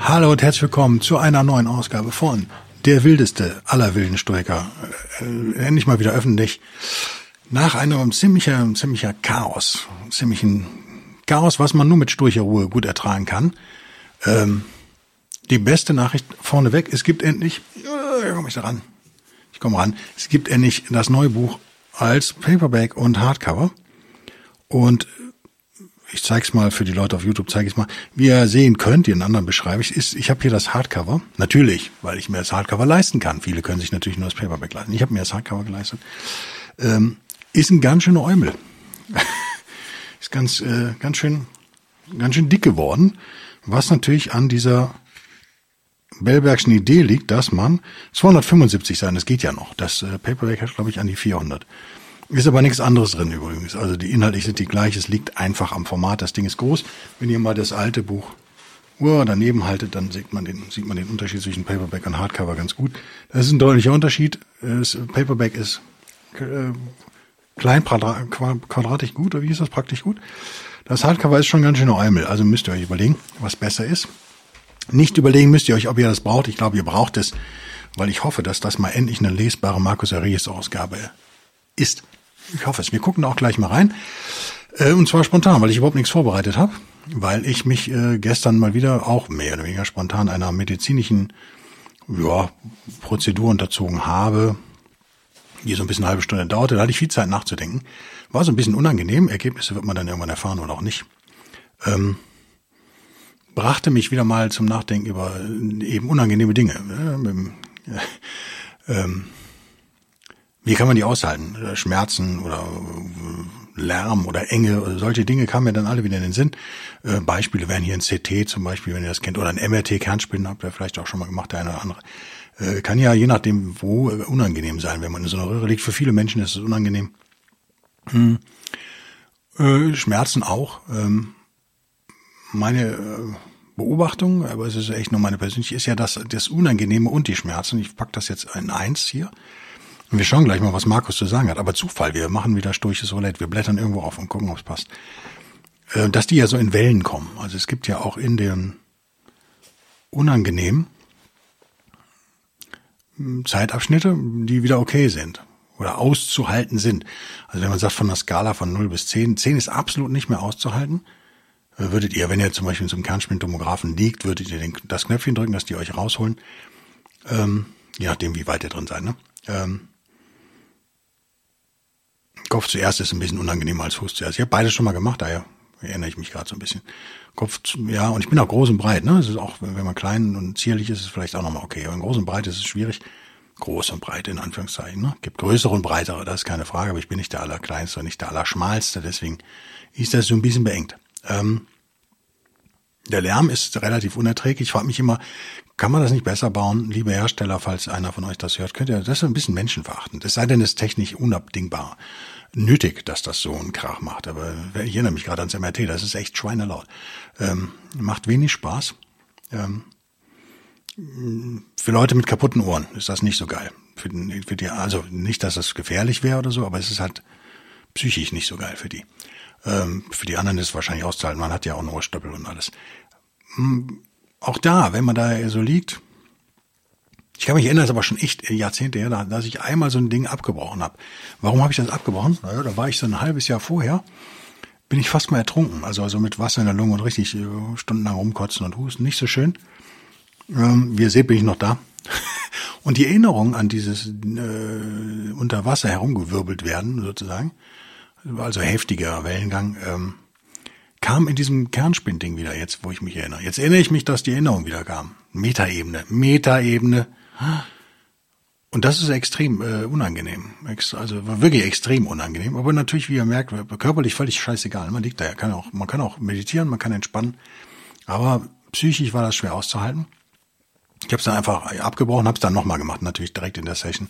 Hallo und herzlich willkommen zu einer neuen Ausgabe von Der wildeste aller wilden Stoiker. Äh, endlich mal wieder öffentlich. Nach einem ziemlicher, ziemlicher Chaos, ziemlichen Chaos, was man nur mit sturcher Ruhe gut ertragen kann. Ähm, die beste Nachricht vorneweg, es gibt endlich, äh, komme ich da ran, ich komme ran, es gibt endlich das neue Buch als Paperback und Hardcover. Und ich zeige es mal für die Leute auf YouTube, zeige ich mal. Wie ihr sehen könnt, den anderen beschreibe ich, ist, ich habe hier das Hardcover. Natürlich, weil ich mir das Hardcover leisten kann. Viele können sich natürlich nur das Paperback leisten. Ich habe mir das Hardcover geleistet. Ähm, ist ein ganz schöner Eumel. ist ganz, äh, ganz schön, ganz schön dick geworden. Was natürlich an dieser Bellbergschen Idee liegt, dass man 275 sein, das geht ja noch. Das äh, Paperback hat, glaube ich, an die 400. Ist aber nichts anderes drin übrigens. Also die inhaltlich sind die gleich. Es liegt einfach am Format. Das Ding ist groß. Wenn ihr mal das alte Buch uh, daneben haltet, dann sieht man den, sieht man den Unterschied zwischen Paperback und Hardcover ganz gut. Das ist ein deutlicher Unterschied. Das Paperback ist äh, klein, quadratisch gut, oder wie ist das? Praktisch gut. Das Hardcover ist schon ganz schön Eumel. Also müsst ihr euch überlegen, was besser ist. Nicht überlegen müsst ihr euch, ob ihr das braucht. Ich glaube, ihr braucht es, weil ich hoffe, dass das mal endlich eine lesbare Markus Aries Ausgabe ist. Ich hoffe es. Wir gucken auch gleich mal rein. Äh, und zwar spontan, weil ich überhaupt nichts vorbereitet habe, weil ich mich äh, gestern mal wieder auch mehr oder weniger spontan einer medizinischen ja, Prozedur unterzogen habe, die so ein bisschen eine halbe Stunde dauerte. Da hatte ich viel Zeit nachzudenken. War so ein bisschen unangenehm. Ergebnisse wird man dann irgendwann erfahren oder auch nicht. Ähm, brachte mich wieder mal zum Nachdenken über äh, eben unangenehme Dinge. Äh, ähm, wie kann man die aushalten? Äh, Schmerzen oder äh, Lärm oder Enge oder solche Dinge kamen mir dann alle wieder in den Sinn. Äh, Beispiele wären hier ein CT zum Beispiel, wenn ihr das kennt, oder ein MRT, Kernspinnen habt ihr vielleicht auch schon mal gemacht, der eine oder andere. Kann ja je nachdem wo unangenehm sein, wenn man in so einer Röhre liegt. Für viele Menschen ist es unangenehm. Hm. Schmerzen auch. Ähm, meine Beobachtung, aber es ist echt nur meine persönliche, ist ja das, das Unangenehme und die Schmerzen. Ich pack das jetzt in eins hier. Und wir schauen gleich mal, was Markus zu sagen hat. Aber Zufall, wir machen wieder sturches Roulette. Wir blättern irgendwo auf und gucken, ob es passt. Äh, dass die ja so in Wellen kommen. Also es gibt ja auch in den unangenehmen hm, Zeitabschnitte, die wieder okay sind oder auszuhalten sind. Also wenn man sagt von einer Skala von 0 bis 10, 10 ist absolut nicht mehr auszuhalten, äh, würdet ihr, wenn ihr zum Beispiel einem Kernspintomographen liegt, würdet ihr den, das Knöpfchen drücken, dass die euch rausholen. Ähm, je nachdem, wie weit ihr drin seid. Ne? Ähm, Kopf zuerst ist ein bisschen unangenehmer als Fuß zuerst. Ich habe beides schon mal gemacht, daher erinnere ich mich gerade so ein bisschen. Kopf, ja, und ich bin auch groß und breit, ne? Es ist auch, wenn man klein und zierlich ist, ist es vielleicht auch nochmal okay. Aber in groß und breit ist es schwierig. Groß und breit in Anführungszeichen, ne? Gibt größere und breitere, das ist keine Frage, aber ich bin nicht der allerkleinste und nicht der allerschmalste, deswegen ist das so ein bisschen beengt. Ähm, der Lärm ist relativ unerträglich. Ich frage mich immer, kann man das nicht besser bauen? Liebe Hersteller, falls einer von euch das hört, könnt ihr das ein bisschen menschenverachtend. Es sei denn, es ist technisch unabdingbar nötig, dass das so einen Krach macht. Aber ich erinnere mich gerade ans MRT, das ist echt schweinelaut. Ähm, macht wenig Spaß. Ähm, für Leute mit kaputten Ohren ist das nicht so geil. Für, für die, also nicht, dass das gefährlich wäre oder so, aber es ist halt psychisch nicht so geil für die. Ähm, für die anderen ist es wahrscheinlich auszuhalten. Man hat ja auch einen Ohrstöppel und alles. Hm, auch da, wenn man da so liegt, ich kann mich erinnern, das ist aber schon echt Jahrzehnte her, dass ich einmal so ein Ding abgebrochen habe. Warum habe ich das abgebrochen? Naja, da war ich so ein halbes Jahr vorher, bin ich fast mal ertrunken. Also, also mit Wasser in der Lunge und richtig äh, stundenlang rumkotzen und husten. Nicht so schön. Ähm, wie ihr seht, bin ich noch da. und die Erinnerung an dieses äh, unter Wasser herumgewirbelt werden, sozusagen, also heftiger Wellengang, ähm, kam in diesem Kernspinnding wieder, jetzt wo ich mich erinnere. Jetzt erinnere ich mich, dass die Erinnerung wieder kam. Metaebene, Metaebene. Und das ist extrem äh, unangenehm. Also wirklich extrem unangenehm. Aber natürlich, wie ihr merkt, körperlich völlig scheißegal. Man liegt da ja, kann auch, man kann auch meditieren, man kann entspannen. Aber psychisch war das schwer auszuhalten. Ich habe es dann einfach abgebrochen, habe es dann nochmal gemacht, natürlich direkt in der Session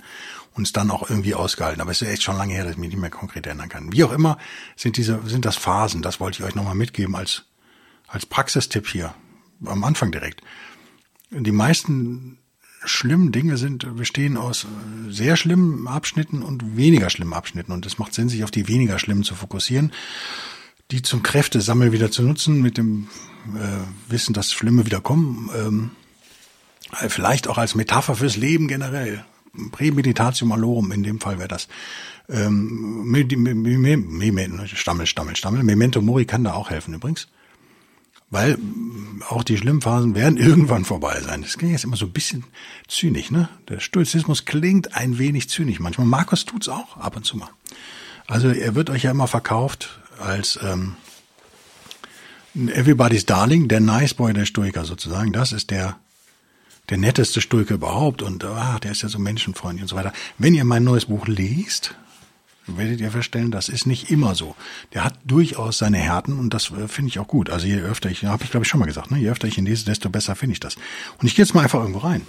und es dann auch irgendwie ausgehalten. Aber es ist echt schon lange her, dass ich mich nicht mehr konkret erinnern kann. Wie auch immer sind diese sind das Phasen. Das wollte ich euch nochmal mitgeben als als Praxistipp hier am Anfang direkt. Die meisten schlimmen Dinge sind bestehen aus sehr schlimmen Abschnitten und weniger schlimmen Abschnitten und es macht Sinn, sich auf die weniger schlimmen zu fokussieren, die zum Kräftesammeln wieder zu nutzen mit dem äh, Wissen, dass Schlimme wieder kommen. Ähm, vielleicht auch als Metapher fürs Leben generell. Prämeditatio malorum, in dem Fall wäre das. Ähm, Stammel, Stammel, Stammel. Memento Mori kann da auch helfen übrigens. Weil auch die schlimmen Phasen werden irgendwann vorbei sein. Das klingt jetzt immer so ein bisschen zynisch, ne? Der Stoizismus klingt ein wenig zynisch manchmal. Markus tut's auch ab und zu mal. Also er wird euch ja immer verkauft als ähm, Everybody's Darling, der Nice Boy der Stoiker sozusagen. Das ist der der netteste Stoiker überhaupt und ah, der ist ja so menschenfreundlich und so weiter. Wenn ihr mein neues Buch liest, werdet ihr feststellen, das ist nicht immer so. Der hat durchaus seine Härten und das äh, finde ich auch gut. Also je öfter ich, habe ich glaube ich schon mal gesagt, ne? je öfter ich ihn lese, desto besser finde ich das. Und ich gehe jetzt mal einfach irgendwo rein.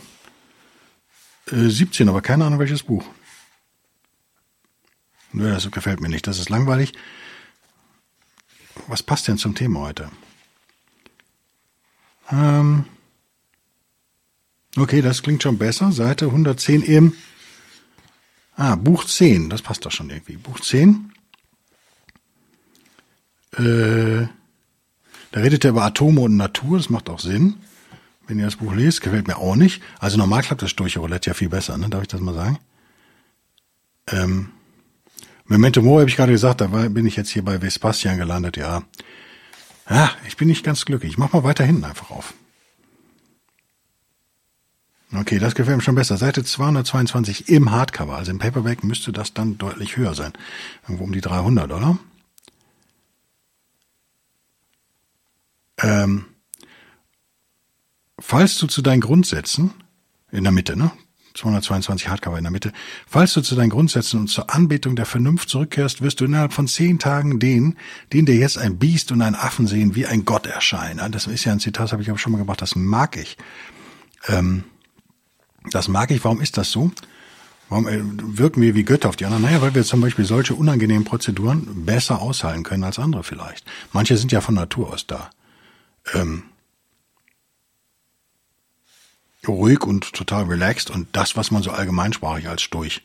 Äh, 17, aber keine Ahnung welches Buch. Nö, das gefällt mir nicht. Das ist langweilig. Was passt denn zum Thema heute? Ähm, Okay, das klingt schon besser. Seite 110 im Ah, Buch 10, das passt doch schon irgendwie. Buch 10. Äh, da redet er über Atome und Natur, das macht auch Sinn. Wenn ihr das Buch lest, gefällt mir auch nicht. Also normal klappt das Sturche-Roulette ja viel besser, ne? Darf ich das mal sagen? Ähm, Memento Mori habe ich gerade gesagt, da war, bin ich jetzt hier bei Vespasian gelandet, ja. Ja, ich bin nicht ganz glücklich. Ich mach mal weiter hinten einfach auf. Okay, das gefällt mir schon besser. Seite 222 im Hardcover. Also im Paperback müsste das dann deutlich höher sein. Irgendwo um die 300, oder? Ähm, falls du zu deinen Grundsätzen, in der Mitte, ne? 222 Hardcover in der Mitte. Falls du zu deinen Grundsätzen und zur Anbetung der Vernunft zurückkehrst, wirst du innerhalb von zehn Tagen den, den dir jetzt ein Biest und ein Affen sehen, wie ein Gott erscheinen. Das ist ja ein Zitat, das habe ich aber schon mal gemacht, das mag ich. Ähm, das mag ich. Warum ist das so? Warum äh, wirken wir wie Götter auf die anderen? Naja, weil wir zum Beispiel solche unangenehmen Prozeduren besser aushalten können als andere vielleicht. Manche sind ja von Natur aus da. Ähm, ruhig und total relaxed und das, was man so allgemeinsprachig als Stoich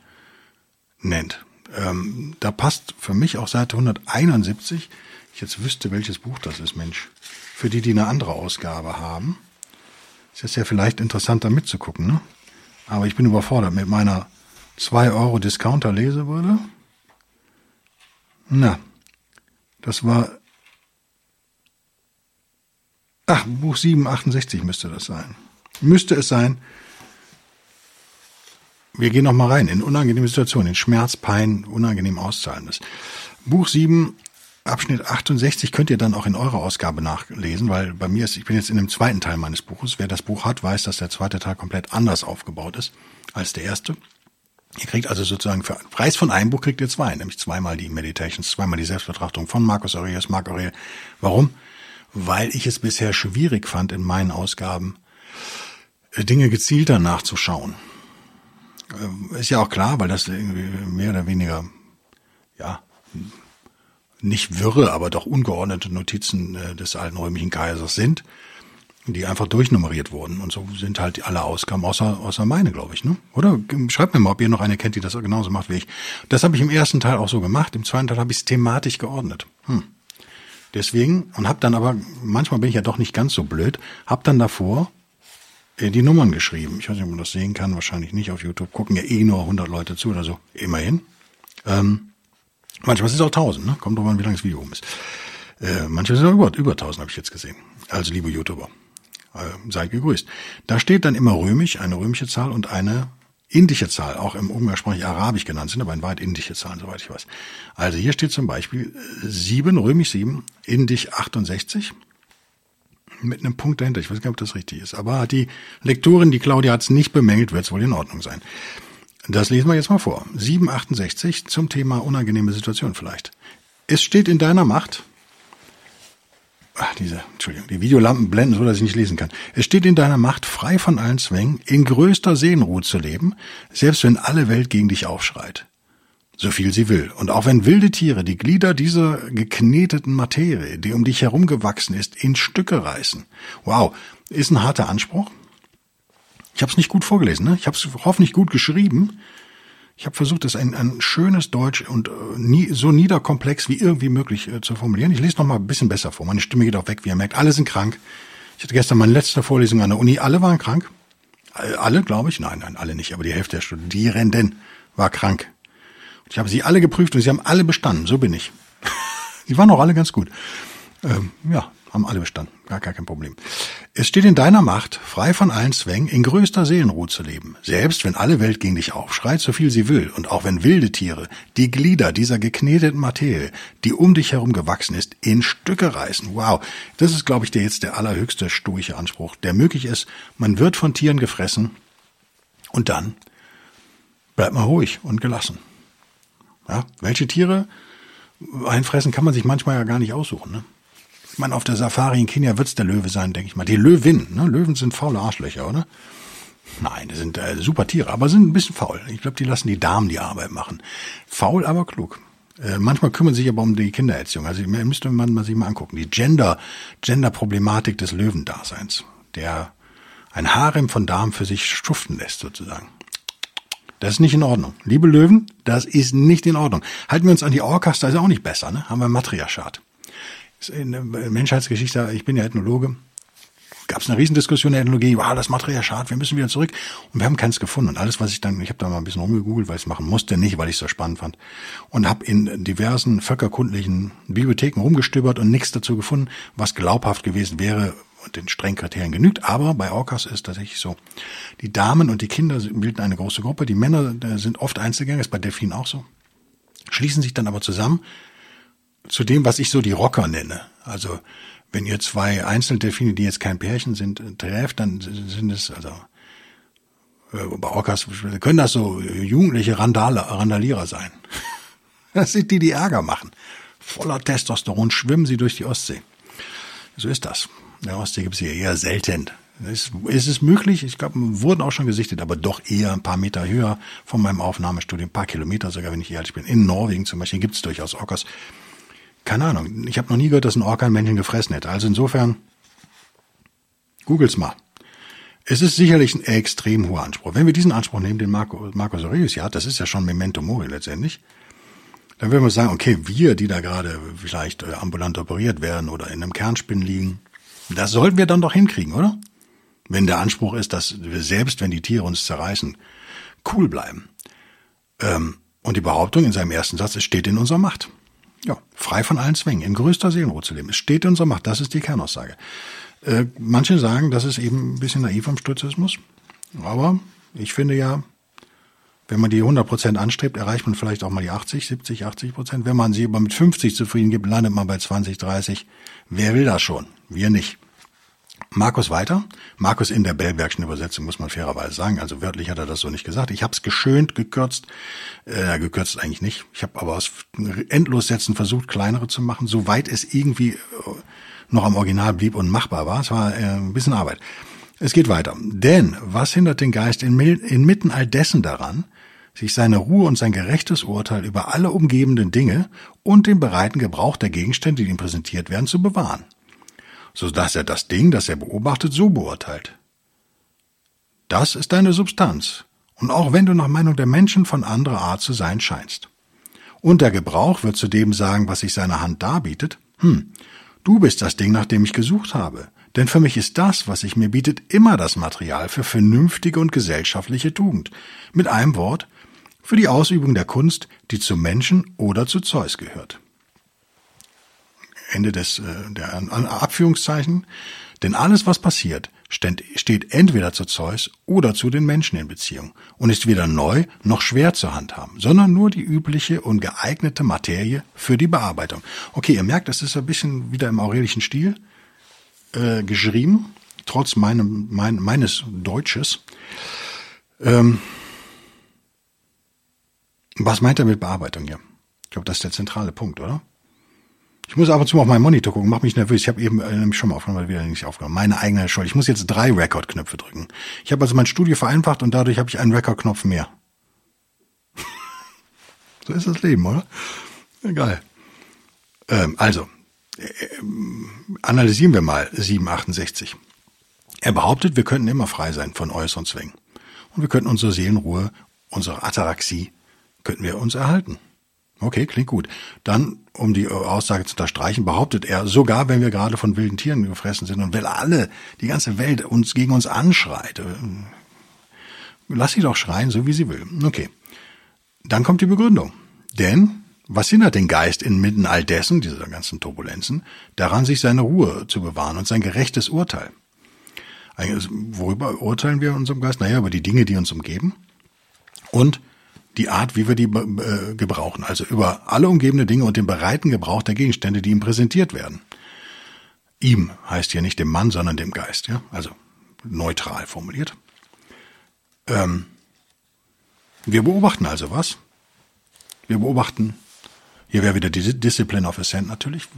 nennt. Ähm, da passt für mich auch Seite 171, ich jetzt wüsste, welches Buch das ist, Mensch, für die, die eine andere Ausgabe haben. Ist jetzt ja vielleicht interessant, da mitzugucken, ne? Aber ich bin überfordert mit meiner 2 Euro Discounter Lesewürde. Na, das war, ach, Buch 768 müsste das sein. Müsste es sein. Wir gehen noch mal rein in unangenehme Situationen, in Schmerz, Pein, unangenehm auszahlendes. Buch 7 Abschnitt 68 könnt ihr dann auch in eurer Ausgabe nachlesen, weil bei mir ist, ich bin jetzt in dem zweiten Teil meines Buches. Wer das Buch hat, weiß, dass der zweite Teil komplett anders aufgebaut ist als der erste. Ihr kriegt also sozusagen für einen Preis von einem Buch kriegt ihr zwei, nämlich zweimal die Meditations, zweimal die Selbstbetrachtung von Markus Aurelius, Mark Aurelius. Warum? Weil ich es bisher schwierig fand, in meinen Ausgaben äh, Dinge gezielter nachzuschauen. Äh, ist ja auch klar, weil das irgendwie mehr oder weniger, ja, nicht wirre, aber doch ungeordnete Notizen äh, des alten römischen Kaisers sind, die einfach durchnummeriert wurden. Und so sind halt alle Ausgaben, außer, außer meine, glaube ich. Ne? Oder schreibt mir mal, ob ihr noch eine kennt, die das genauso macht wie ich. Das habe ich im ersten Teil auch so gemacht. Im zweiten Teil habe ich es thematisch geordnet. Hm. Deswegen, und habe dann aber, manchmal bin ich ja doch nicht ganz so blöd, habe dann davor äh, die Nummern geschrieben. Ich weiß nicht, ob man das sehen kann, wahrscheinlich nicht auf YouTube. Gucken ja eh nur 100 Leute zu oder so. Immerhin. Ähm, Manchmal sind es auch 1000, ne? Kommt drauf an, wie lang das Video um ist. Äh, manchmal sind es auch über, über 1000, habe ich jetzt gesehen. Also, liebe YouTuber, äh, seid gegrüßt. Da steht dann immer römisch, eine römische Zahl und eine indische Zahl, auch im umgangssprachlich arabisch genannt, sind aber in weit indische Zahlen, soweit ich weiß. Also hier steht zum Beispiel 7, römisch 7, indisch 68, mit einem Punkt dahinter. Ich weiß gar nicht, ob das richtig ist. Aber die Lektorin, die Claudia hat es nicht bemängelt, wird es wohl in Ordnung sein. Das lesen wir jetzt mal vor. 768 zum Thema unangenehme Situation vielleicht. Es steht in deiner Macht, ach, diese, Entschuldigung, die Videolampen blenden so, dass ich nicht lesen kann. Es steht in deiner Macht, frei von allen Zwängen, in größter Seelenruhe zu leben, selbst wenn alle Welt gegen dich aufschreit. So viel sie will. Und auch wenn wilde Tiere die Glieder dieser gekneteten Materie, die um dich herumgewachsen ist, in Stücke reißen. Wow, ist ein harter Anspruch. Ich habe es nicht gut vorgelesen, ne? Ich habe es hoffentlich gut geschrieben. Ich habe versucht, es ein, ein schönes Deutsch und äh, nie, so niederkomplex wie irgendwie möglich äh, zu formulieren. Ich lese noch mal ein bisschen besser vor. Meine Stimme geht auch weg, wie ihr merkt. Alle sind krank. Ich hatte gestern meine letzte Vorlesung an der Uni. Alle waren krank. Alle, glaube ich. Nein, nein, alle nicht. Aber die Hälfte der Studierenden war krank. Und ich habe sie alle geprüft und sie haben alle bestanden. So bin ich. sie waren auch alle ganz gut. Ähm, ja, haben alle bestanden. Gar, gar kein Problem. Es steht in deiner Macht, frei von allen Zwängen, in größter Seelenruhe zu leben. Selbst wenn alle Welt gegen dich aufschreit, so viel sie will, und auch wenn wilde Tiere die Glieder dieser gekneteten Materie, die um dich herum gewachsen ist, in Stücke reißen. Wow. Das ist, glaube ich, der jetzt der allerhöchste stoische Anspruch, der möglich ist. Man wird von Tieren gefressen und dann bleibt man ruhig und gelassen. Ja, welche Tiere einfressen kann man sich manchmal ja gar nicht aussuchen. Ne? Ich meine, auf der Safari in Kenia wird's der Löwe sein, denke ich mal. Die Löwin, ne? Löwen sind faule Arschlöcher, oder? Nein, die sind äh, super Tiere, aber sind ein bisschen faul. Ich glaube, die lassen die Damen die Arbeit machen. Faul, aber klug. Äh, manchmal kümmern sich aber um die Kindererziehung. Also müsste man, sich mal angucken. Die Gender, Gender-Problematik des Löwendaseins. Der ein Harem von Damen für sich schuften lässt, sozusagen. Das ist nicht in Ordnung. Liebe Löwen, das ist nicht in Ordnung. Halten wir uns an die Orcas, da ist auch nicht besser, ne? Haben wir Matriarchat in der Menschheitsgeschichte, ich bin ja Ethnologe, gab es eine Riesendiskussion in der Ethnologie, wow, das Matriarchat, wir müssen wieder zurück. Und wir haben keins gefunden. Und alles, was ich dann, ich habe da mal ein bisschen rumgegoogelt, weil ich es machen musste, nicht, weil ich es so spannend fand. Und habe in diversen völkerkundlichen Bibliotheken rumgestöbert und nichts dazu gefunden, was glaubhaft gewesen wäre und den strengen Kriterien genügt. Aber bei Orcas ist tatsächlich so. Die Damen und die Kinder bilden eine große Gruppe. Die Männer sind oft Einzelgänger, ist bei Delfinen auch so. Schließen sich dann aber zusammen, zu dem, was ich so die Rocker nenne. Also wenn ihr zwei Einzeldelfine, die jetzt kein Pärchen sind, trefft, dann sind es also äh, bei Orcas können das so jugendliche Randale, Randalierer sein. Das sind die, die Ärger machen. Voller Testosteron schwimmen sie durch die Ostsee. So ist das. In der Ostsee gibt es hier eher selten. Ist, ist es möglich? Ich glaube, wurden auch schon gesichtet, aber doch eher ein paar Meter höher von meinem Aufnahmestudio, ein paar Kilometer sogar, wenn ich ehrlich bin. In Norwegen zum Beispiel gibt es durchaus Orcas, keine Ahnung. Ich habe noch nie gehört, dass ein Orca ein Männchen gefressen hätte. Also insofern, googelt's mal. Es ist sicherlich ein extrem hoher Anspruch. Wenn wir diesen Anspruch nehmen, den Marco, Marcos Aurelius ja hat, das ist ja schon Memento Mori letztendlich, dann würden wir sagen, okay, wir, die da gerade vielleicht äh, ambulant operiert werden oder in einem Kernspinn liegen, das sollten wir dann doch hinkriegen, oder? Wenn der Anspruch ist, dass wir selbst, wenn die Tiere uns zerreißen, cool bleiben. Ähm, und die Behauptung in seinem ersten Satz, es steht in unserer Macht. Ja, frei von allen Zwängen, in größter Seelenruhe zu leben. Es steht in unserer Macht, das ist die Kernaussage. Äh, manche sagen, das ist eben ein bisschen naiv am Stoizismus. Aber ich finde ja, wenn man die 100 Prozent anstrebt, erreicht man vielleicht auch mal die 80, 70, 80 Prozent. Wenn man sie aber mit 50 zufrieden gibt, landet man bei 20, 30. Wer will das schon? Wir nicht. Markus weiter. Markus in der Bellbergschen Übersetzung muss man fairerweise sagen. Also wörtlich hat er das so nicht gesagt. Ich habe es geschönt, gekürzt. Äh, gekürzt eigentlich nicht. Ich habe aber aus Endlossätzen versucht, kleinere zu machen, soweit es irgendwie äh, noch am Original blieb und machbar war. Es war äh, ein bisschen Arbeit. Es geht weiter. Denn was hindert den Geist inmitten all dessen daran, sich seine Ruhe und sein gerechtes Urteil über alle umgebenden Dinge und den bereiten Gebrauch der Gegenstände, die ihm präsentiert werden, zu bewahren? So dass er das Ding, das er beobachtet, so beurteilt. Das ist deine Substanz, und auch wenn du nach Meinung der Menschen von anderer Art zu sein scheinst. Und der Gebrauch wird zu dem sagen, was sich seine Hand darbietet, hm, du bist das Ding, nach dem ich gesucht habe, denn für mich ist das, was sich mir bietet, immer das Material für vernünftige und gesellschaftliche Tugend. Mit einem Wort, für die Ausübung der Kunst, die zu Menschen oder zu Zeus gehört. Ende des äh, der Abführungszeichen. Denn alles, was passiert, steht entweder zu Zeus oder zu den Menschen in Beziehung und ist weder neu noch schwer zu handhaben, sondern nur die übliche und geeignete Materie für die Bearbeitung. Okay, ihr merkt, das ist ein bisschen wieder im aurelischen Stil äh, geschrieben, trotz meinem, mein, meines Deutsches. Ähm, Was meint er mit Bearbeitung hier? Ich glaube, das ist der zentrale Punkt, oder? Ich muss ab und zu mal auf meinen Monitor gucken, mach mich nervös. Ich habe eben äh, nämlich schon mal aufgenommen, weil wieder nicht aufgenommen. Meine eigene Schuld. Ich muss jetzt drei Record-Knöpfe drücken. Ich habe also mein Studio vereinfacht und dadurch habe ich einen Record-Knopf mehr. so ist das Leben, oder? Egal. Ähm, also, äh, analysieren wir mal 768. Er behauptet, wir könnten immer frei sein von äußeren Zwängen. Und wir könnten unsere Seelenruhe, unsere Ataraxie, könnten wir uns erhalten. Okay, klingt gut. Dann, um die Aussage zu unterstreichen, behauptet er, sogar wenn wir gerade von wilden Tieren gefressen sind und wenn alle, die ganze Welt uns gegen uns anschreit, äh, lass sie doch schreien, so wie sie will. Okay. Dann kommt die Begründung. Denn, was hindert den Geist inmitten all dessen, dieser ganzen Turbulenzen, daran, sich seine Ruhe zu bewahren und sein gerechtes Urteil? Worüber urteilen wir unserem Geist? Naja, über die Dinge, die uns umgeben. Und die Art, wie wir die äh, gebrauchen, also über alle umgebende Dinge und den bereiten Gebrauch der Gegenstände, die ihm präsentiert werden. Ihm heißt hier nicht dem Mann, sondern dem Geist, ja, also neutral formuliert. Ähm, wir beobachten also was? Wir beobachten, hier wäre wieder die Discipline of Ascent natürlich,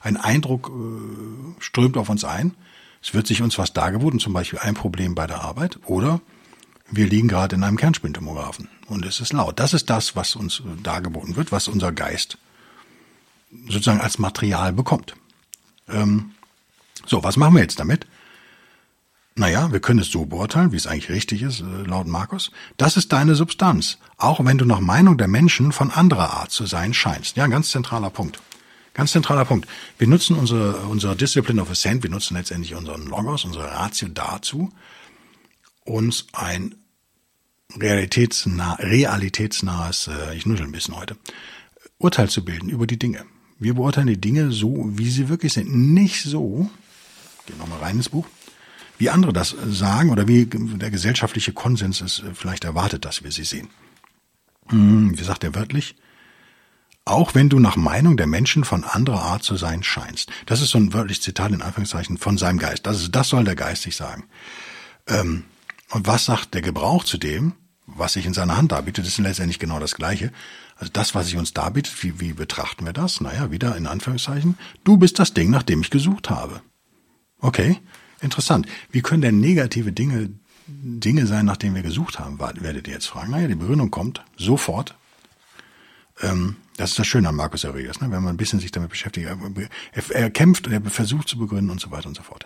ein Eindruck äh, strömt auf uns ein, es wird sich uns was dargeboten, zum Beispiel ein Problem bei der Arbeit, oder wir liegen gerade in einem Kernspintomographen und es ist laut. Das ist das, was uns dargeboten wird, was unser Geist sozusagen als Material bekommt. Ähm, so, was machen wir jetzt damit? Naja, wir können es so beurteilen, wie es eigentlich richtig ist, äh, laut Markus. Das ist deine Substanz, auch wenn du nach Meinung der Menschen von anderer Art zu sein scheinst. Ja, ganz zentraler Punkt. Ganz zentraler Punkt. Wir nutzen unsere, unsere Discipline of Ascent, wir nutzen letztendlich unseren Logos, unsere Ratio dazu, uns ein realitätsnah, realitätsnahes, äh, ich nuddel ein bisschen heute, Urteil zu bilden über die Dinge. Wir beurteilen die Dinge so, wie sie wirklich sind. Nicht so, gehen nochmal rein ins Buch, wie andere das sagen oder wie der gesellschaftliche Konsens es äh, vielleicht erwartet, dass wir sie sehen. Hm, wie sagt er wörtlich? Auch wenn du nach Meinung der Menschen von anderer Art zu sein scheinst. Das ist so ein wörtliches Zitat in Anführungszeichen von seinem Geist. Das, ist, das soll der Geist sich sagen. Ähm, und was sagt der Gebrauch zu dem, was sich in seiner Hand darbietet, ist letztendlich genau das Gleiche. Also das, was sich uns darbietet, wie, wie betrachten wir das? Naja, wieder in Anführungszeichen, du bist das Ding, nach dem ich gesucht habe. Okay, interessant. Wie können denn negative Dinge Dinge sein, nach denen wir gesucht haben, werdet ihr jetzt fragen. Naja, die Begründung kommt sofort. Ähm, das ist das Schöne an Markus Aurelius, ne? wenn man ein bisschen sich damit beschäftigt. Er, er kämpft und er versucht zu begründen und so weiter und so fort.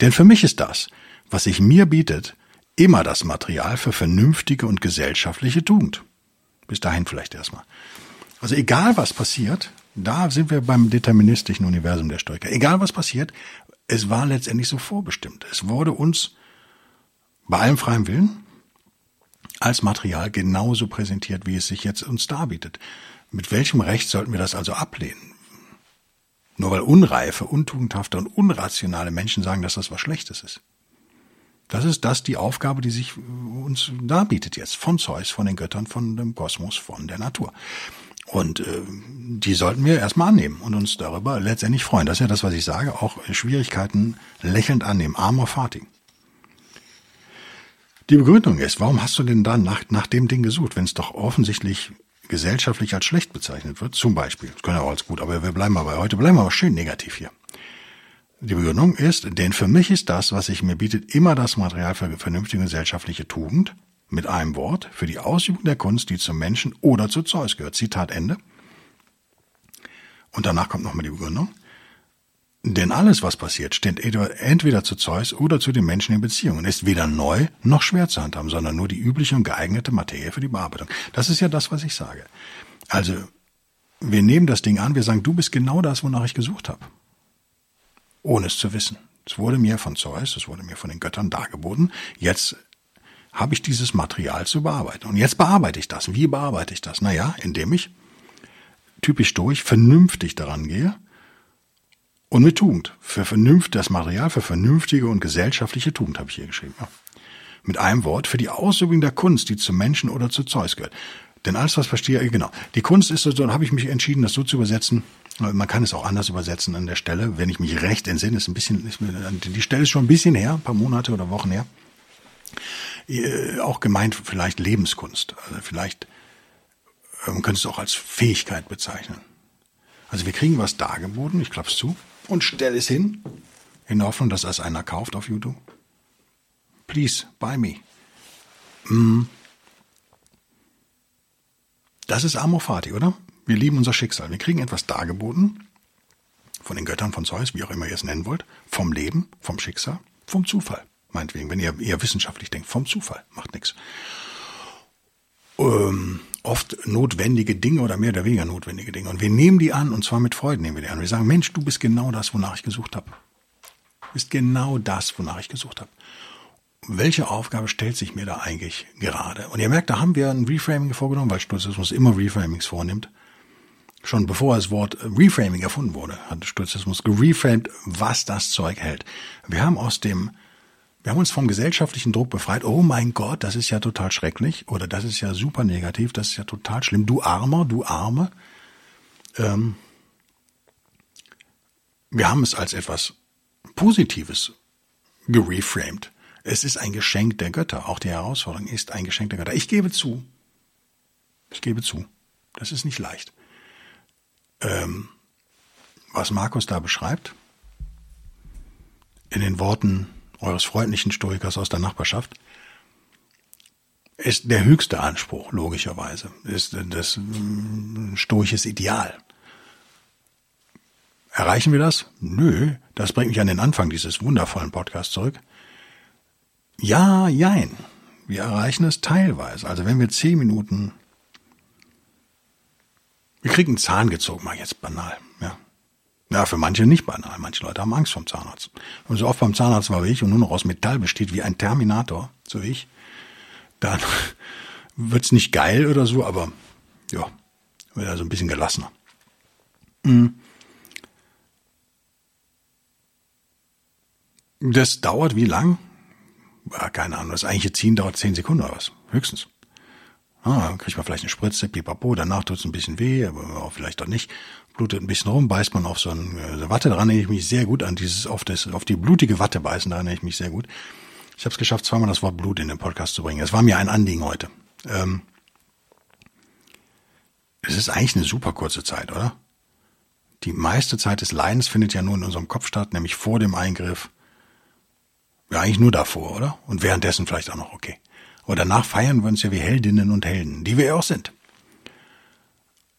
Denn für mich ist das, was sich mir bietet, immer das Material für vernünftige und gesellschaftliche Tugend. Bis dahin vielleicht erstmal. Also egal was passiert, da sind wir beim deterministischen Universum der Stoiker. Egal was passiert, es war letztendlich so vorbestimmt. Es wurde uns bei allem freien Willen als Material genauso präsentiert, wie es sich jetzt uns darbietet. Mit welchem Recht sollten wir das also ablehnen? Nur weil unreife, untugendhafte und unrationale Menschen sagen, dass das was Schlechtes ist. Das ist das die Aufgabe, die sich uns darbietet jetzt von Zeus, von den Göttern, von dem Kosmos, von der Natur. Und äh, die sollten wir erstmal annehmen und uns darüber letztendlich freuen. Das ist ja das, was ich sage, auch Schwierigkeiten lächelnd annehmen. Amor fati. Die Begründung ist, warum hast du denn dann nach, nach dem Ding gesucht, wenn es doch offensichtlich gesellschaftlich als schlecht bezeichnet wird? Zum Beispiel. Das können ja auch als gut, aber wir bleiben mal bei heute, bleiben wir aber schön negativ hier. Die Begründung ist, denn für mich ist das, was sich mir bietet, immer das Material für vernünftige gesellschaftliche Tugend, mit einem Wort, für die Ausübung der Kunst, die zum Menschen oder zu Zeus gehört. Zitat Ende. Und danach kommt nochmal die Begründung. Denn alles, was passiert, steht entweder zu Zeus oder zu den Menschen in Beziehung und ist weder neu noch schwer zu handhaben, sondern nur die übliche und geeignete Materie für die Bearbeitung. Das ist ja das, was ich sage. Also, wir nehmen das Ding an, wir sagen, du bist genau das, wonach ich gesucht habe ohne es zu wissen. Es wurde mir von Zeus, es wurde mir von den Göttern dargeboten. Jetzt habe ich dieses Material zu bearbeiten. Und jetzt bearbeite ich das. Wie bearbeite ich das? Naja, indem ich typisch durch vernünftig daran gehe und mit Tugend. Für vernünft, das Material für vernünftige und gesellschaftliche Tugend habe ich hier geschrieben. Ja. Mit einem Wort für die Ausübung der Kunst, die zum Menschen oder zu Zeus gehört. Denn alles, was verstehe, genau. Die Kunst ist so, dann habe ich mich entschieden, das so zu übersetzen, man kann es auch anders übersetzen an der Stelle, wenn ich mich recht entsinne, ist ein bisschen, ist, die Stelle ist schon ein bisschen her, ein paar Monate oder Wochen her. Äh, auch gemeint vielleicht Lebenskunst, also vielleicht Man könnte es auch als Fähigkeit bezeichnen. Also wir kriegen was dargeboten, ich klapp's zu, und stell es hin, in der Hoffnung, dass das einer kauft auf YouTube. Please, buy me. Mm. Das ist Amor Fati, oder? Wir lieben unser Schicksal. Wir kriegen etwas dargeboten, von den Göttern von Zeus, wie auch immer ihr es nennen wollt, vom Leben, vom Schicksal, vom Zufall. Meinetwegen, wenn ihr eher wissenschaftlich denkt, vom Zufall, macht nichts. Ähm, oft notwendige Dinge oder mehr oder weniger notwendige Dinge. Und wir nehmen die an, und zwar mit Freude nehmen wir die an. Wir sagen, Mensch, du bist genau das, wonach ich gesucht habe. Du bist genau das, wonach ich gesucht habe. Welche Aufgabe stellt sich mir da eigentlich gerade? Und ihr merkt, da haben wir ein Reframing vorgenommen, weil Stoizismus immer Reframings vornimmt. Schon bevor das Wort Reframing erfunden wurde, hat Stoizismus gereframed, was das Zeug hält. Wir haben aus dem wir haben uns vom gesellschaftlichen Druck befreit. Oh mein Gott, das ist ja total schrecklich oder das ist ja super negativ, das ist ja total schlimm. Du Armer, du Arme. Ähm, wir haben es als etwas Positives gereframed. Es ist ein Geschenk der Götter. Auch die Herausforderung ist ein Geschenk der Götter. Ich gebe zu. Ich gebe zu. Das ist nicht leicht. Ähm, was Markus da beschreibt, in den Worten eures freundlichen Stoikers aus der Nachbarschaft, ist der höchste Anspruch, logischerweise, ist das mm, stoisches Ideal. Erreichen wir das? Nö, das bringt mich an den Anfang dieses wundervollen Podcasts zurück. Ja, jein. Wir erreichen es teilweise. Also wenn wir zehn Minuten, wir kriegen einen Zahn gezogen, mal jetzt banal, ja. Ja, für manche nicht banal. Manche Leute haben Angst vom Zahnarzt. Und so oft beim Zahnarzt war wie ich und nur noch aus Metall besteht wie ein Terminator, so wie ich, dann wird's nicht geil oder so, aber ja, wird also ein bisschen gelassener. Mhm. Das dauert wie lang? Ja, keine Ahnung. Das eigentliche Ziehen dauert zehn Sekunden oder was? Höchstens. Ah, dann kriegt man vielleicht eine Spritze, pipapo, danach tut's ein bisschen weh, aber vielleicht auch nicht. Blutet ein bisschen rum, beißt man auf so eine Watte, daran erinnere ich mich sehr gut an dieses, auf das, auf die blutige Watte beißen, daran erinnere ich mich sehr gut. Ich habe es geschafft, zweimal das Wort Blut in den Podcast zu bringen. Es war mir ein Anliegen heute. Ähm, es ist eigentlich eine super kurze Zeit, oder? Die meiste Zeit des Leidens findet ja nur in unserem Kopf statt, nämlich vor dem Eingriff. Ja, eigentlich nur davor, oder? Und währenddessen vielleicht auch noch okay. Und danach feiern wir uns ja wie Heldinnen und Helden, die wir ja auch sind.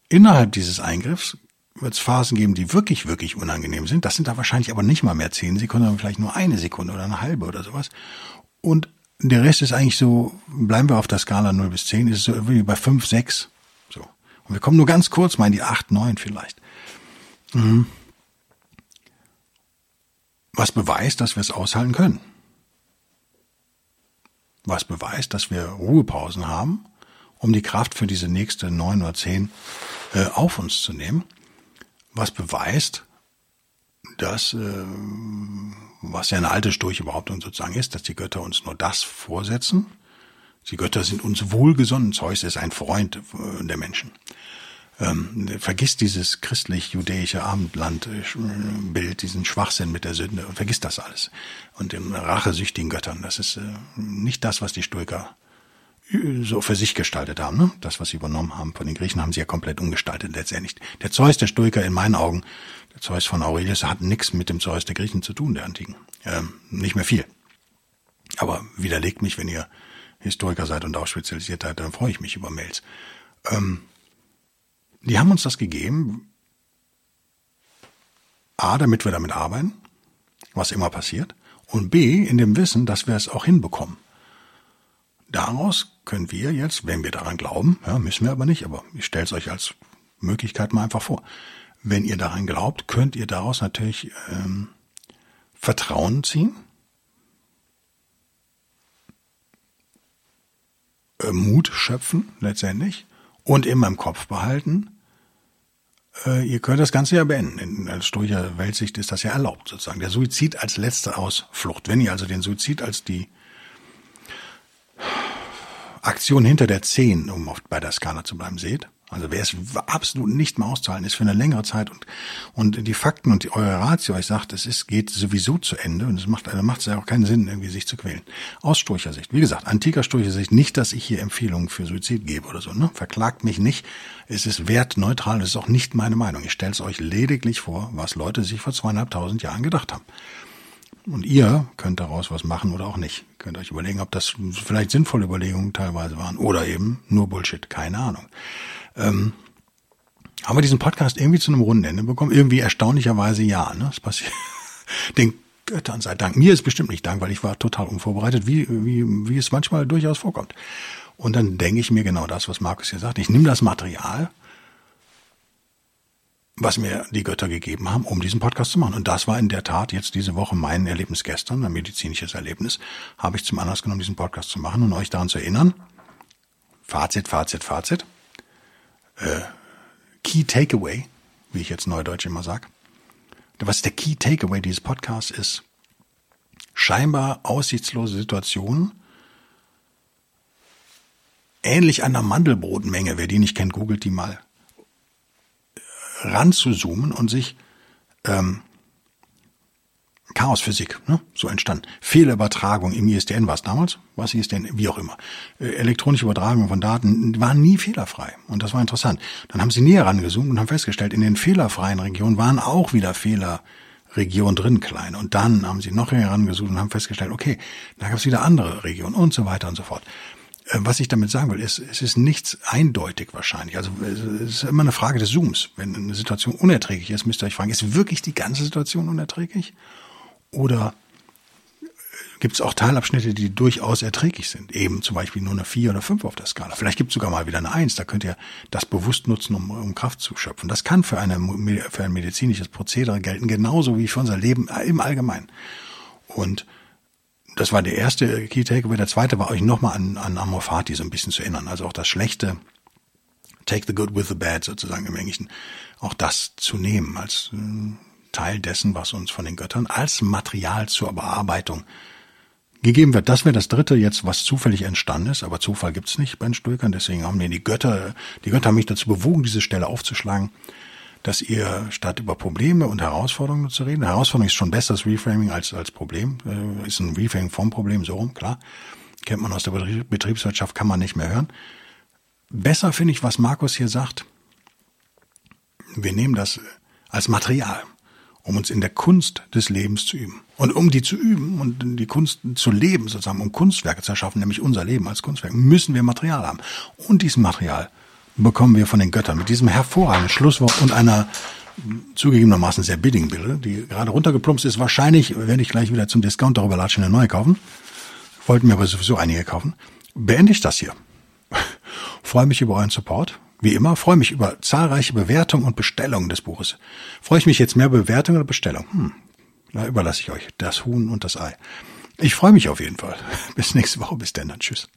Innerhalb dieses Eingriffs wird es Phasen geben, die wirklich, wirklich unangenehm sind. Das sind da wahrscheinlich aber nicht mal mehr zehn Sekunden, sondern vielleicht nur eine Sekunde oder eine halbe oder sowas. Und der Rest ist eigentlich so, bleiben wir auf der Skala 0 bis 10, ist es so wie bei 5, 6. So. Und wir kommen nur ganz kurz mal in die 8, 9 vielleicht. Mhm. Was beweist, dass wir es aushalten können was beweist, dass wir Ruhepausen haben, um die Kraft für diese nächste neun oder zehn äh, auf uns zu nehmen. Was beweist, dass, äh, was ja eine alte Sturch überhaupt und sozusagen ist, dass die Götter uns nur das vorsetzen. Die Götter sind uns wohlgesonnen. Zeus ist ein Freund äh, der Menschen ähm, vergisst dieses christlich-judäische Abendlandbild, diesen Schwachsinn mit der Sünde und vergisst das alles. Und den rachesüchtigen Göttern. Das ist äh, nicht das, was die Stoiker so für sich gestaltet haben. Ne? Das, was sie übernommen haben von den Griechen, haben sie ja komplett umgestaltet letztendlich. Der Zeus der Stoiker in meinen Augen, der Zeus von Aurelius, hat nichts mit dem Zeus der Griechen zu tun, der Antiken. Ähm, nicht mehr viel. Aber widerlegt mich, wenn ihr Historiker seid und auch spezialisiert seid, dann freue ich mich über Mails. Ähm, die haben uns das gegeben, A, damit wir damit arbeiten, was immer passiert, und B, in dem Wissen, dass wir es auch hinbekommen. Daraus können wir jetzt, wenn wir daran glauben, ja, müssen wir aber nicht, aber ich stelle es euch als Möglichkeit mal einfach vor. Wenn ihr daran glaubt, könnt ihr daraus natürlich ähm, Vertrauen ziehen, äh, Mut schöpfen letztendlich und immer im Kopf behalten, ihr könnt das Ganze ja beenden. In als stoischer Weltsicht ist das ja erlaubt, sozusagen. Der Suizid als letzte Ausflucht. Wenn ihr also den Suizid als die Aktion hinter der 10, um oft bei der Skala zu bleiben, seht, Also wer es absolut nicht mehr auszuhalten ist für eine längere Zeit und, und die Fakten und die, eure Ratio euch sagt, es ist, geht sowieso zu Ende und es macht, also macht es ja auch keinen Sinn, irgendwie sich zu quälen. Aus Stoicher Sicht. Wie gesagt, antiker Stoicher Sicht. Nicht, dass ich hier Empfehlungen für Suizid gebe oder so, ne? Verklagt mich nicht. Es ist wertneutral. Es ist auch nicht meine Meinung. Ich stelle es euch lediglich vor, was Leute sich vor zweieinhalbtausend Jahren gedacht haben. Und ihr könnt daraus was machen oder auch nicht. Könnt euch überlegen, ob das vielleicht sinnvolle Überlegungen teilweise waren oder eben nur Bullshit. Keine Ahnung. Ähm, haben wir diesen Podcast irgendwie zu einem runden Ende bekommen? Irgendwie erstaunlicherweise ja. Ne? Das passiert. Den Göttern sei Dank. Mir ist bestimmt nicht Dank, weil ich war total unvorbereitet, wie, wie, wie es manchmal durchaus vorkommt. Und dann denke ich mir genau das, was Markus hier sagt. Ich nehme das Material, was mir die Götter gegeben haben, um diesen Podcast zu machen. Und das war in der Tat jetzt diese Woche mein Erlebnis gestern, ein medizinisches Erlebnis, habe ich zum Anlass genommen, diesen Podcast zu machen und euch daran zu erinnern. Fazit, Fazit, Fazit äh, Key Takeaway, wie ich jetzt neudeutsch immer sag. Was der Key Takeaway dieses Podcasts ist, scheinbar aussichtslose Situationen, ähnlich einer Mandelbrotmenge, wer die nicht kennt, googelt die mal, ranzuzoomen und sich ähm, Chaosphysik, ne? so entstanden. Fehlübertragung im ISDN war es damals, was ISDN, wie auch immer. Äh, elektronische Übertragung von Daten waren nie fehlerfrei. Und das war interessant. Dann haben sie näher rangezoomt und haben festgestellt, in den fehlerfreien Regionen waren auch wieder Fehlerregionen drin, klein. Und dann haben sie noch näher rangesucht und haben festgestellt, okay, da gab es wieder andere Regionen und so weiter und so fort. Äh, was ich damit sagen will, ist, es ist nichts eindeutig wahrscheinlich. Also es ist immer eine Frage des Zooms. Wenn eine Situation unerträglich ist, müsst ihr euch fragen, ist wirklich die ganze Situation unerträglich? Oder gibt es auch Teilabschnitte, die durchaus erträglich sind. Eben zum Beispiel nur eine 4 oder 5 auf der Skala. Vielleicht gibt es sogar mal wieder eine 1. Da könnt ihr das bewusst nutzen, um, um Kraft zu schöpfen. Das kann für, eine, für ein medizinisches Prozedere gelten, genauso wie für unser Leben im Allgemeinen. Und das war der erste Key Takeaway. Der zweite war euch nochmal an, an Amorphati so ein bisschen zu erinnern. Also auch das Schlechte, take the good with the bad sozusagen im Englischen, auch das zu nehmen als äh, Teil dessen, was uns von den Göttern als Material zur Bearbeitung gegeben wird. Das wäre das dritte jetzt, was zufällig entstanden ist, aber Zufall gibt's nicht bei den Stoikern, deswegen haben mir die Götter, die Götter haben mich dazu bewogen, diese Stelle aufzuschlagen, dass ihr statt über Probleme und Herausforderungen zu reden, Herausforderung ist schon besser das Reframing als, als Problem, äh, ist ein Reframing vom Problem, so rum, klar, kennt man aus der Betriebswirtschaft, kann man nicht mehr hören. Besser finde ich, was Markus hier sagt, wir nehmen das als Material um uns in der Kunst des Lebens zu üben. Und um die zu üben und die Kunst zu leben, sozusagen, um Kunstwerke zu erschaffen, nämlich unser Leben als Kunstwerk, müssen wir Material haben. Und dieses Material bekommen wir von den Göttern mit diesem hervorragenden Schlusswort und einer zugegebenermaßen sehr billigen Bilder, die gerade runtergeplumpst ist. Wahrscheinlich werde ich gleich wieder zum Discount darüber latschen eine neue kaufen. Wollten mir aber sowieso einige kaufen. Beende ich das hier. Freue mich über euren Support. Wie immer freue mich über zahlreiche Bewertungen und Bestellungen des Buches. Freue ich mich jetzt mehr Bewertungen oder Bestellungen? Hm, da überlasse ich euch das Huhn und das Ei. Ich freue mich auf jeden Fall. Bis nächste Woche. Bis dann. Tschüss.